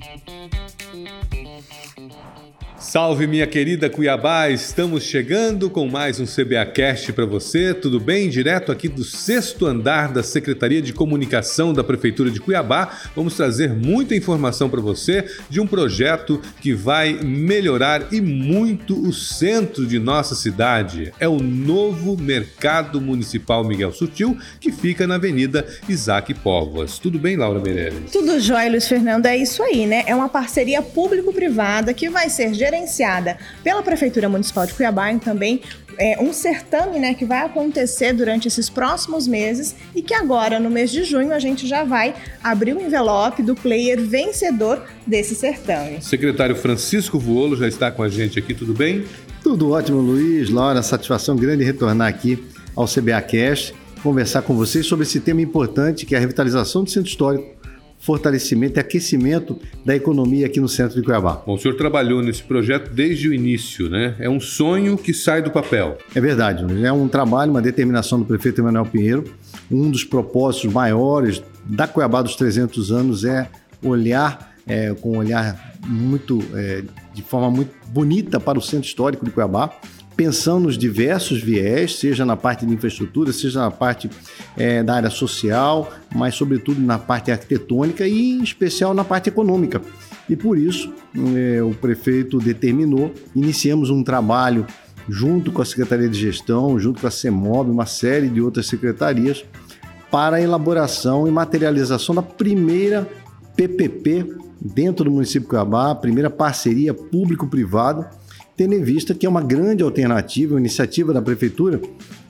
thank you. Salve minha querida Cuiabá, estamos chegando com mais um CBA Cast para você, tudo bem? Direto aqui do sexto andar da Secretaria de Comunicação da Prefeitura de Cuiabá, vamos trazer muita informação para você de um projeto que vai melhorar e muito o centro de nossa cidade. É o novo Mercado Municipal Miguel Sutil, que fica na Avenida Isaac Povas. Tudo bem, Laura Meirelles? Tudo jóia, Luiz Fernando, é isso aí, né? É uma parceria público-privada que vai ser gerenciada gerenciada pela Prefeitura Municipal de Cuiabá e também é, um certame né, que vai acontecer durante esses próximos meses e que agora, no mês de junho, a gente já vai abrir o envelope do player vencedor desse certame. Secretário Francisco Vuolo já está com a gente aqui, tudo bem? Tudo ótimo, Luiz. Laura, satisfação grande retornar aqui ao CBA Cast, conversar com vocês sobre esse tema importante que é a revitalização do centro histórico fortalecimento e aquecimento da economia aqui no centro de Cuiabá. Bom, o senhor trabalhou nesse projeto desde o início, né? É um sonho que sai do papel. É verdade, é um trabalho, uma determinação do prefeito Emanuel Pinheiro. Um dos propósitos maiores da Cuiabá dos 300 anos é olhar é, com um olhar muito, é, de forma muito bonita para o centro histórico de Cuiabá pensando nos diversos viés, seja na parte de infraestrutura, seja na parte é, da área social, mas sobretudo na parte arquitetônica e em especial na parte econômica. E por isso é, o prefeito determinou, iniciamos um trabalho junto com a Secretaria de Gestão, junto com a CEMOB, uma série de outras secretarias, para a elaboração e materialização da primeira PPP dentro do município de Cuiabá, a primeira parceria público-privada tendo em vista que é uma grande alternativa, uma iniciativa da Prefeitura,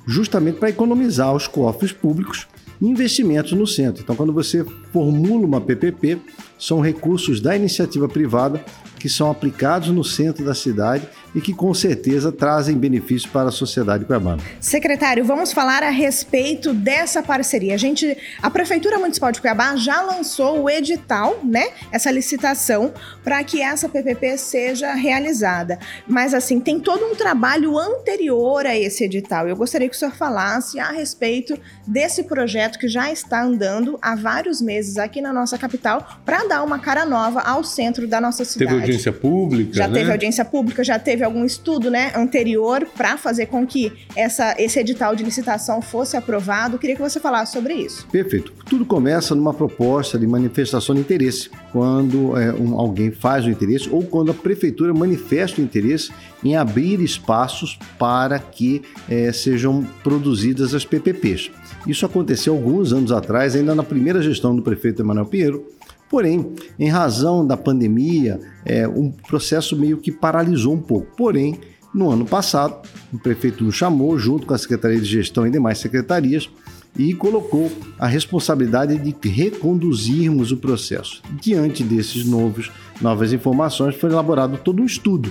justamente para economizar os cofres públicos investimentos no centro. Então, quando você formula uma PPP, são recursos da iniciativa privada que são aplicados no centro da cidade e que com certeza trazem benefícios para a sociedade cuiabana. Secretário, vamos falar a respeito dessa parceria. A gente, a Prefeitura Municipal de Cuiabá já lançou o edital, né? Essa licitação para que essa PPP seja realizada. Mas assim, tem todo um trabalho anterior a esse edital. Eu gostaria que o senhor falasse a respeito desse projeto que já está andando há vários meses aqui na nossa capital para dar uma cara nova ao centro da nossa cidade. Audiência pública, Já né? teve audiência pública, já teve algum estudo, né, anterior para fazer com que essa, esse edital de licitação fosse aprovado. Queria que você falasse sobre isso. Perfeito. Tudo começa numa proposta de manifestação de interesse, quando é, um, alguém faz o interesse ou quando a prefeitura manifesta o interesse em abrir espaços para que é, sejam produzidas as PPPs. Isso aconteceu alguns anos atrás, ainda na primeira gestão do prefeito Emanuel Pinheiro. Porém, em razão da pandemia, é, um processo meio que paralisou um pouco. Porém, no ano passado, o prefeito nos chamou, junto com a Secretaria de Gestão e demais secretarias, e colocou a responsabilidade de reconduzirmos o processo. Diante desses novos novas informações, foi elaborado todo um estudo,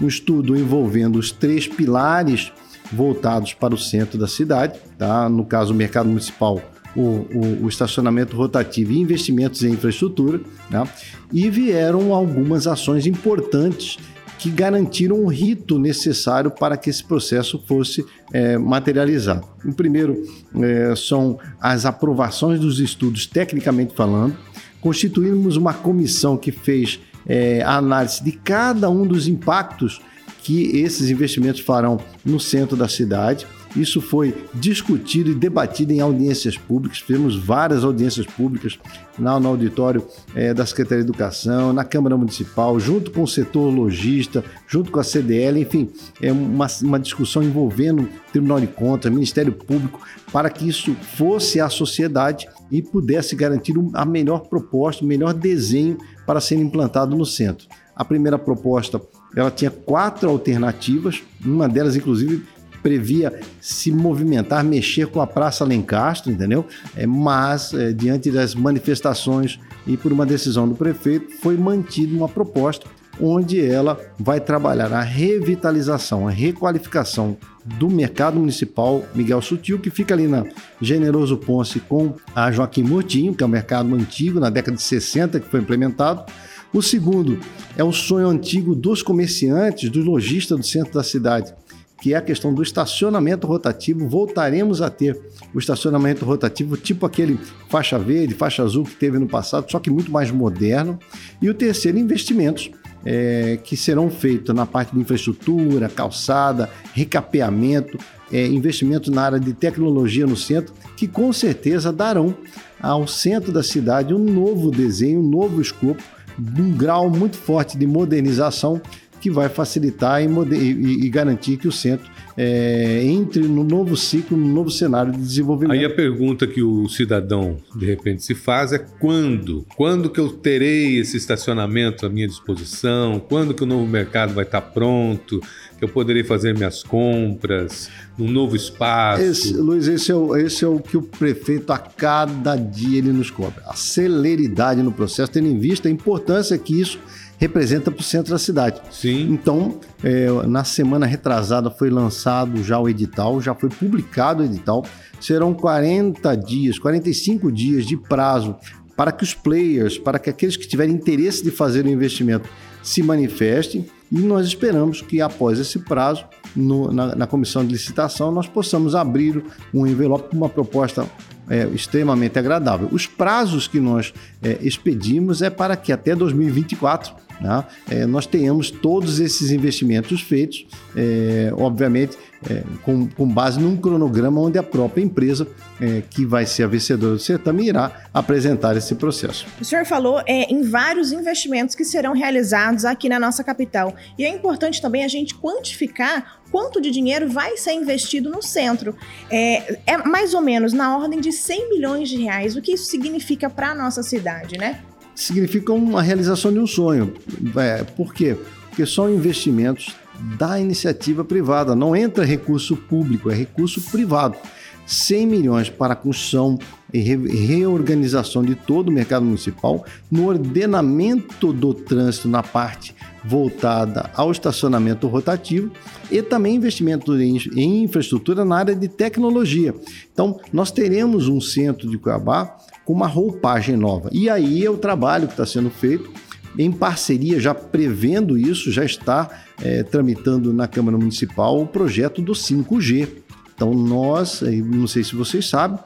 um estudo envolvendo os três pilares voltados para o centro da cidade, tá? no caso, o mercado municipal, o, o, o estacionamento rotativo e investimentos em infraestrutura, tá? e vieram algumas ações importantes que garantiram o rito necessário para que esse processo fosse é, materializado. O primeiro é, são as aprovações dos estudos, tecnicamente falando. Constituímos uma comissão que fez é, a análise de cada um dos impactos que esses investimentos farão no centro da cidade. Isso foi discutido e debatido em audiências públicas. Fizemos várias audiências públicas na, no auditório é, da Secretaria de Educação, na Câmara Municipal, junto com o setor logista, junto com a CDL, enfim, é uma, uma discussão envolvendo o Tribunal de Contas, Ministério Público, para que isso fosse à sociedade e pudesse garantir a melhor proposta, o melhor desenho para ser implantado no centro. A primeira proposta ela tinha quatro alternativas, uma delas, inclusive, previa se movimentar, mexer com a Praça Alencastro, entendeu? É, mas, é, diante das manifestações e por uma decisão do prefeito, foi mantida uma proposta onde ela vai trabalhar a revitalização, a requalificação do mercado municipal Miguel Sutil, que fica ali na Generoso Ponce com a Joaquim Motinho, que é um mercado antigo, na década de 60 que foi implementado. O segundo é o sonho antigo dos comerciantes, dos lojistas do centro da cidade, que é a questão do estacionamento rotativo. Voltaremos a ter o estacionamento rotativo, tipo aquele faixa verde, faixa azul que teve no passado, só que muito mais moderno. E o terceiro, investimentos. É, que serão feitos na parte de infraestrutura, calçada, recapeamento, é, investimento na área de tecnologia no centro, que com certeza darão ao centro da cidade um novo desenho, um novo escopo, um grau muito forte de modernização que vai facilitar e, e, e garantir que o centro é, entre no novo ciclo, no novo cenário de desenvolvimento. Aí a pergunta que o cidadão de repente se faz é quando? Quando que eu terei esse estacionamento à minha disposição? Quando que o novo mercado vai estar pronto? Que eu poderei fazer minhas compras num novo espaço? Esse, Luiz, esse é, o, esse é o que o prefeito a cada dia ele nos cobra. A celeridade no processo, tendo em vista a importância que isso representa para o centro da cidade. Sim. Então, é, na semana retrasada foi lançado já o edital, já foi publicado o edital. Serão 40 dias, 45 dias de prazo para que os players, para que aqueles que tiverem interesse de fazer o investimento se manifestem e nós esperamos que após esse prazo, no, na, na, comissão de licitação, nós possamos abrir um envelope com uma proposta é, extremamente agradável. Os prazos que nós é, expedimos é para que até 2024 né, é, nós tenhamos todos esses investimentos feitos, é, obviamente, é, com, com, base num cronograma onde a própria empresa, é, que vai ser a vencedora do certame, irá apresentar esse processo. O senhor falou é, em vários investimentos que serão realizados aqui na nossa capital. E é importante também a gente quantificar quanto de dinheiro vai ser investido no centro. É, é mais ou menos na ordem de 100 milhões de reais. O que isso significa para a nossa cidade, né? Significa uma realização de um sonho. É, por quê? Porque são investimentos da iniciativa privada, não entra recurso público, é recurso privado. 100 milhões para a construção e reorganização de todo o mercado municipal, no ordenamento do trânsito na parte voltada ao estacionamento rotativo e também investimento em, infraestrutura na área de tecnologia. Então, nós teremos um centro de Cuiabá com uma roupagem nova. E aí é o trabalho que está sendo feito em parceria, já prevendo isso, já está é, tramitando na Câmara Municipal o projeto do 5G. Então, nós, não sei se vocês sabem,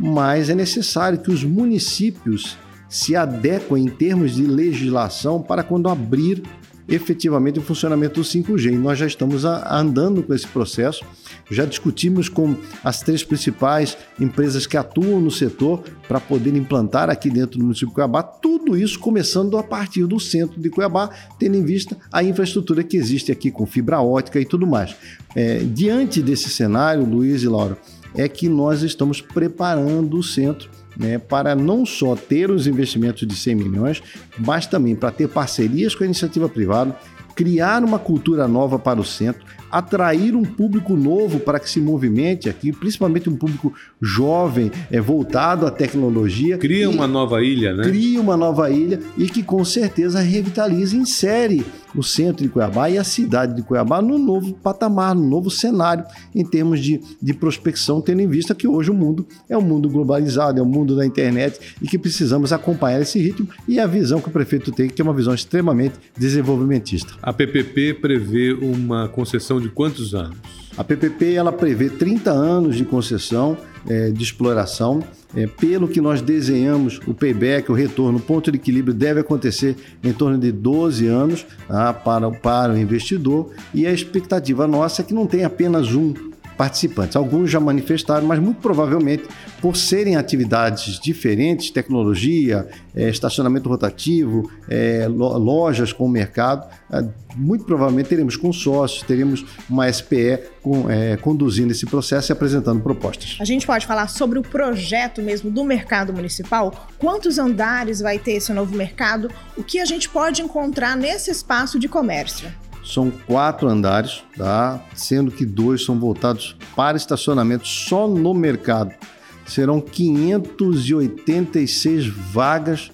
mas é necessário que os municípios se adequem em termos de legislação para quando abrir efetivamente o funcionamento do 5G. E nós já estamos andando com esse processo, já discutimos com as três principais empresas que atuam no setor para poder implantar aqui dentro do município de Cuiabá, tudo isso começando a partir do centro de Cuiabá, tendo em vista a infraestrutura que existe aqui com fibra ótica e tudo mais. É, diante desse cenário, Luiz e Laura, é que nós estamos preparando o centro né, para não só ter os investimentos de 100 milhões, mas também para ter parcerias com a iniciativa privada, criar uma cultura nova para o centro, atrair um público novo para que se movimente aqui, principalmente um público jovem, é, voltado à tecnologia. Cria uma nova ilha, né? Cria uma nova ilha e que com certeza revitaliza, insere o centro de Cuiabá e a cidade de Cuiabá no novo patamar, no novo cenário em termos de, de prospecção, tendo em vista que hoje o mundo é um mundo globalizado, é um mundo da internet e que precisamos acompanhar esse ritmo e a visão que o prefeito tem, que é uma visão extremamente desenvolvimentista. A PPP prevê uma concessão de quantos anos? A PPP ela prevê 30 anos de concessão é, de exploração. É, pelo que nós desenhamos, o payback, o retorno, o ponto de equilíbrio deve acontecer em torno de 12 anos tá, para, para o investidor. E a expectativa nossa é que não tenha apenas um participantes. Alguns já manifestaram, mas muito provavelmente, por serem atividades diferentes, tecnologia, é, estacionamento rotativo, é, lojas com o mercado, é, muito provavelmente teremos consórcios, teremos uma SPE com, conduzindo esse processo e apresentando propostas. A gente pode falar sobre o projeto mesmo do mercado municipal? Quantos andares vai ter esse novo mercado? O que a gente pode encontrar nesse espaço de comércio? São quatro andares, tá? sendo que dois são voltados para estacionamento só no mercado. Serão 586 vagas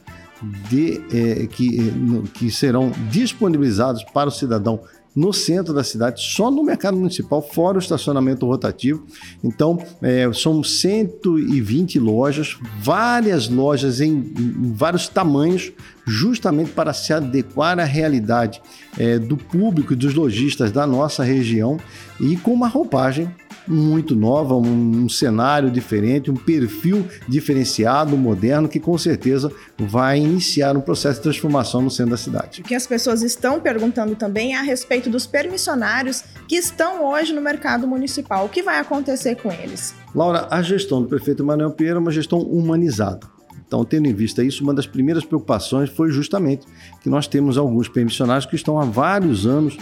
de, é, que, que serão disponibilizadas para o cidadão no centro da cidade, só no mercado municipal, fora o estacionamento rotativo. Então, é, são 120 lojas, várias lojas em, em vários tamanhos, justamente para se adequar à realidade é, do público e dos lojistas da nossa região e com uma roupagem muito nova, um, um, cenário diferente, um perfil diferenciado, moderno, que com certeza vai iniciar um processo de transformação no centro da cidade. O que as pessoas estão perguntando também é a respeito dos permissionários que estão hoje no mercado municipal. O que vai acontecer com eles? Laura, a gestão do prefeito Manuel Pinheiro é uma gestão humanizada. Então, tendo em vista isso, uma das primeiras preocupações foi justamente que nós temos alguns permissionários que estão há vários anos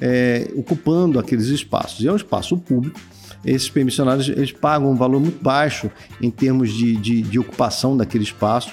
é, ocupando aqueles espaços. E é um espaço público. Esses permissionários eles pagam um valor muito baixo em termos de, de, de ocupação daquele espaço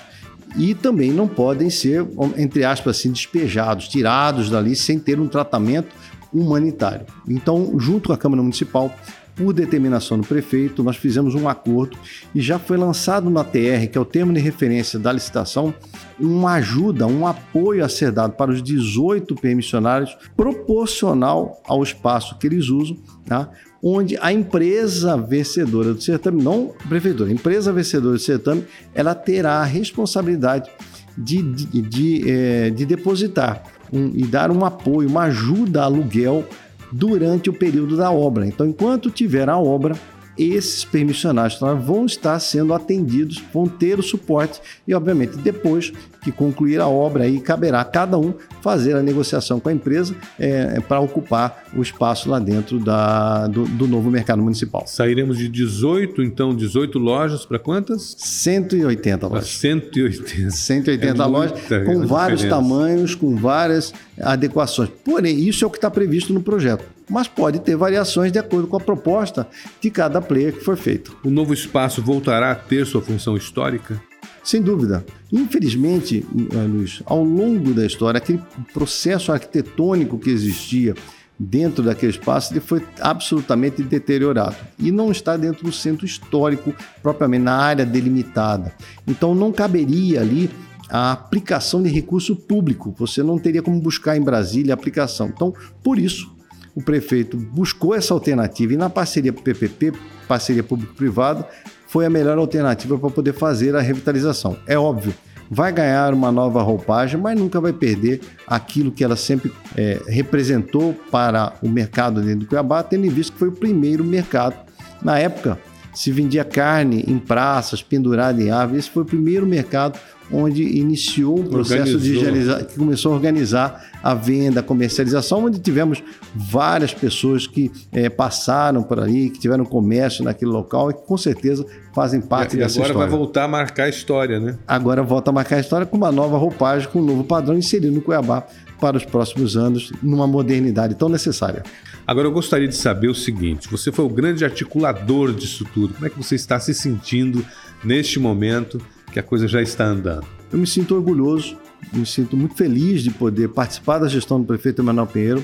e também não podem ser, entre aspas, assim, despejados, tirados dali sem ter um tratamento humanitário. Então, junto com a Câmara Municipal, por determinação do prefeito, nós fizemos um acordo e já foi lançado na TR, que é o termo de referência da licitação, uma ajuda, um apoio a ser dado para os 18 permissionários, proporcional ao espaço que eles usam, tá? Onde a empresa vencedora do certame, não a prefeitura, a empresa vencedora do certame, ela terá a responsabilidade de, de, de, é, de depositar um, e dar um apoio, uma ajuda a aluguel durante o período da obra. Então, enquanto tiver a obra, esses permissionários vão estar sendo atendidos, vão ter o suporte e, obviamente, depois que concluir a obra, aí caberá a cada um fazer a negociação com a empresa é, é para ocupar o espaço lá dentro da, do, do, novo mercado municipal. Sairemos de 18, então, 18 lojas para quantas? 180 lojas. 180. 180 é lojas, com vários diferença. tamanhos, com várias adequações. Porém, isso é o que está previsto no projeto mas pode ter variações de acordo com a proposta de cada player que for feito. O novo espaço voltará a ter sua função histórica? Sem dúvida. Infelizmente, eh, Luiz, ao longo da história, aquele processo arquitetônico que existia dentro daquele espaço ele foi absolutamente deteriorado e não está dentro do centro histórico propriamente na área delimitada. Então não caberia ali a aplicação de recurso público. Você não teria como buscar em Brasília a aplicação. Então, por isso, o prefeito buscou essa alternativa e na parceria PPP, parceria público-privada, foi a melhor alternativa para poder fazer a revitalização. É óbvio, vai ganhar uma nova roupagem, mas nunca vai perder aquilo que ela sempre é, representou para o mercado dentro do Cuiabá, tendo em vista que foi o primeiro mercado. Na época, se vendia carne em praças, pendurada em árvores. Esse foi o primeiro mercado onde iniciou um processo Organizou. de que começou a organizar a venda, a comercialização, onde tivemos várias pessoas que é, passaram por ali, que tiveram comércio naquele local e que com certeza fazem parte e, dessa agora história. Agora vai voltar a marcar a história, né? Agora volta a marcar a história com uma nova roupagem, com um novo padrão inserido no Cuiabá para os próximos anos, numa modernidade tão necessária. Agora eu gostaria de saber o seguinte: você foi o grande articulador disso tudo. Como é que você está se sentindo neste momento? Que a coisa já está andando? Eu me sinto orgulhoso, me sinto muito feliz de poder participar da gestão do prefeito Emanuel Pinheiro,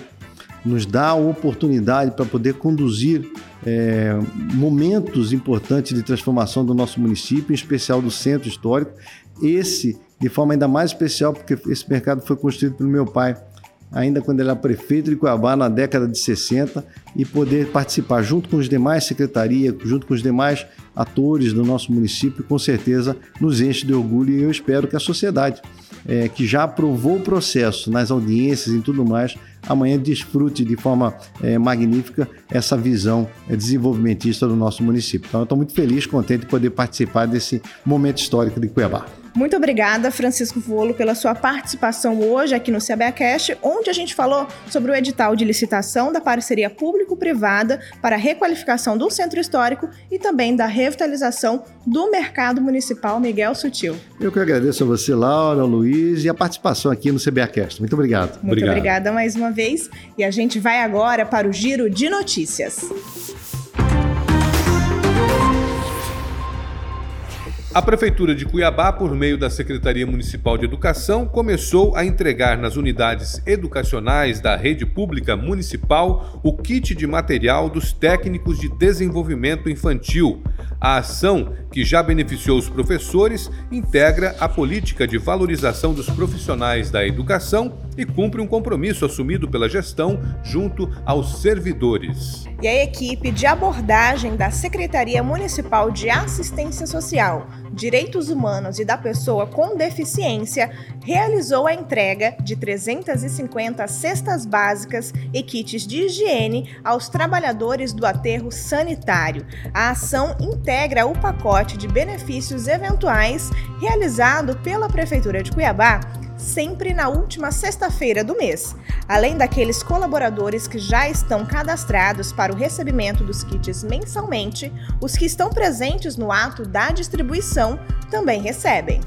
nos dá a oportunidade para poder conduzir é, momentos importantes de transformação do nosso município, em especial do centro histórico. Esse, de forma ainda mais especial, porque esse mercado foi construído pelo meu pai ainda quando ele era prefeito de Cuiabá na década de 60 e poder participar junto com os demais secretarias, junto com os demais atores do nosso município, com certeza nos enche de orgulho e eu espero que a sociedade, é, que já aprovou o processo nas audiências e tudo mais, amanhã desfrute de forma é, magnífica essa visão é, desenvolvimentista do nosso município. Então, eu estou muito feliz, contente de poder participar desse momento histórico de Cuiabá. Muito obrigada, Francisco Volo, pela sua participação hoje aqui no CBAcast, onde a gente falou sobre o edital de licitação da parceria público-privada para a requalificação do centro histórico e também da revitalização do mercado municipal Miguel Sutil. Eu que agradeço a você, Laura, Luiz, e a participação aqui no CBAcast. Muito obrigado. Muito obrigado. obrigada mais uma vez. E a gente vai agora para o giro de notícias. A Prefeitura de Cuiabá, por meio da Secretaria Municipal de Educação, começou a entregar nas unidades educacionais da rede pública municipal o kit de material dos técnicos de desenvolvimento infantil. A ação, que já beneficiou os professores, integra a política de valorização dos profissionais da educação e cumpre um compromisso assumido pela gestão junto aos servidores. E a equipe de abordagem da Secretaria Municipal de Assistência Social, Direitos Humanos e da Pessoa com Deficiência realizou a entrega de 350 cestas básicas e kits de higiene aos trabalhadores do aterro sanitário. A ação integra o pacote de benefícios eventuais realizado pela Prefeitura de Cuiabá sempre na última sexta-feira do mês, além daqueles colaboradores que já estão cadastrados para o recebimento dos kits mensalmente, os que estão presentes no ato da distribuição também recebem.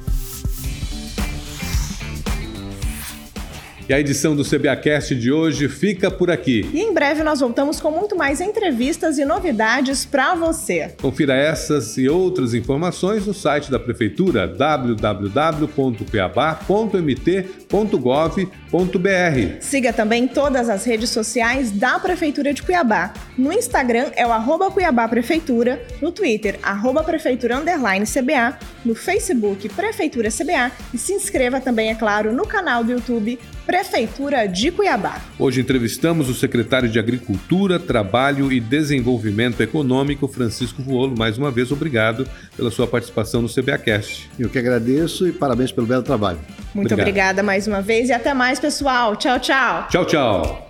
E a edição do CBAcast de hoje fica por aqui. E em breve nós voltamos com muito mais entrevistas e novidades para você. Confira essas e outras informações no site da Prefeitura www.cuiabá.mt.gov.br. Siga também todas as redes sociais da Prefeitura de Cuiabá. No Instagram é o arroba Cuiabá Prefeitura, no Twitter, arroba Prefeitura Underline CBA, no Facebook Prefeitura CBA e se inscreva também, é claro, no canal do YouTube Prefeitura de Cuiabá. Hoje entrevistamos o secretário de Agricultura, Trabalho e Desenvolvimento Econômico, Francisco Vuolo. Mais uma vez, obrigado pela sua participação no CBAcast. Eu que agradeço e parabéns pelo belo trabalho. Muito Obrigado. obrigada mais uma vez e até mais, pessoal. Tchau, tchau. Tchau, tchau.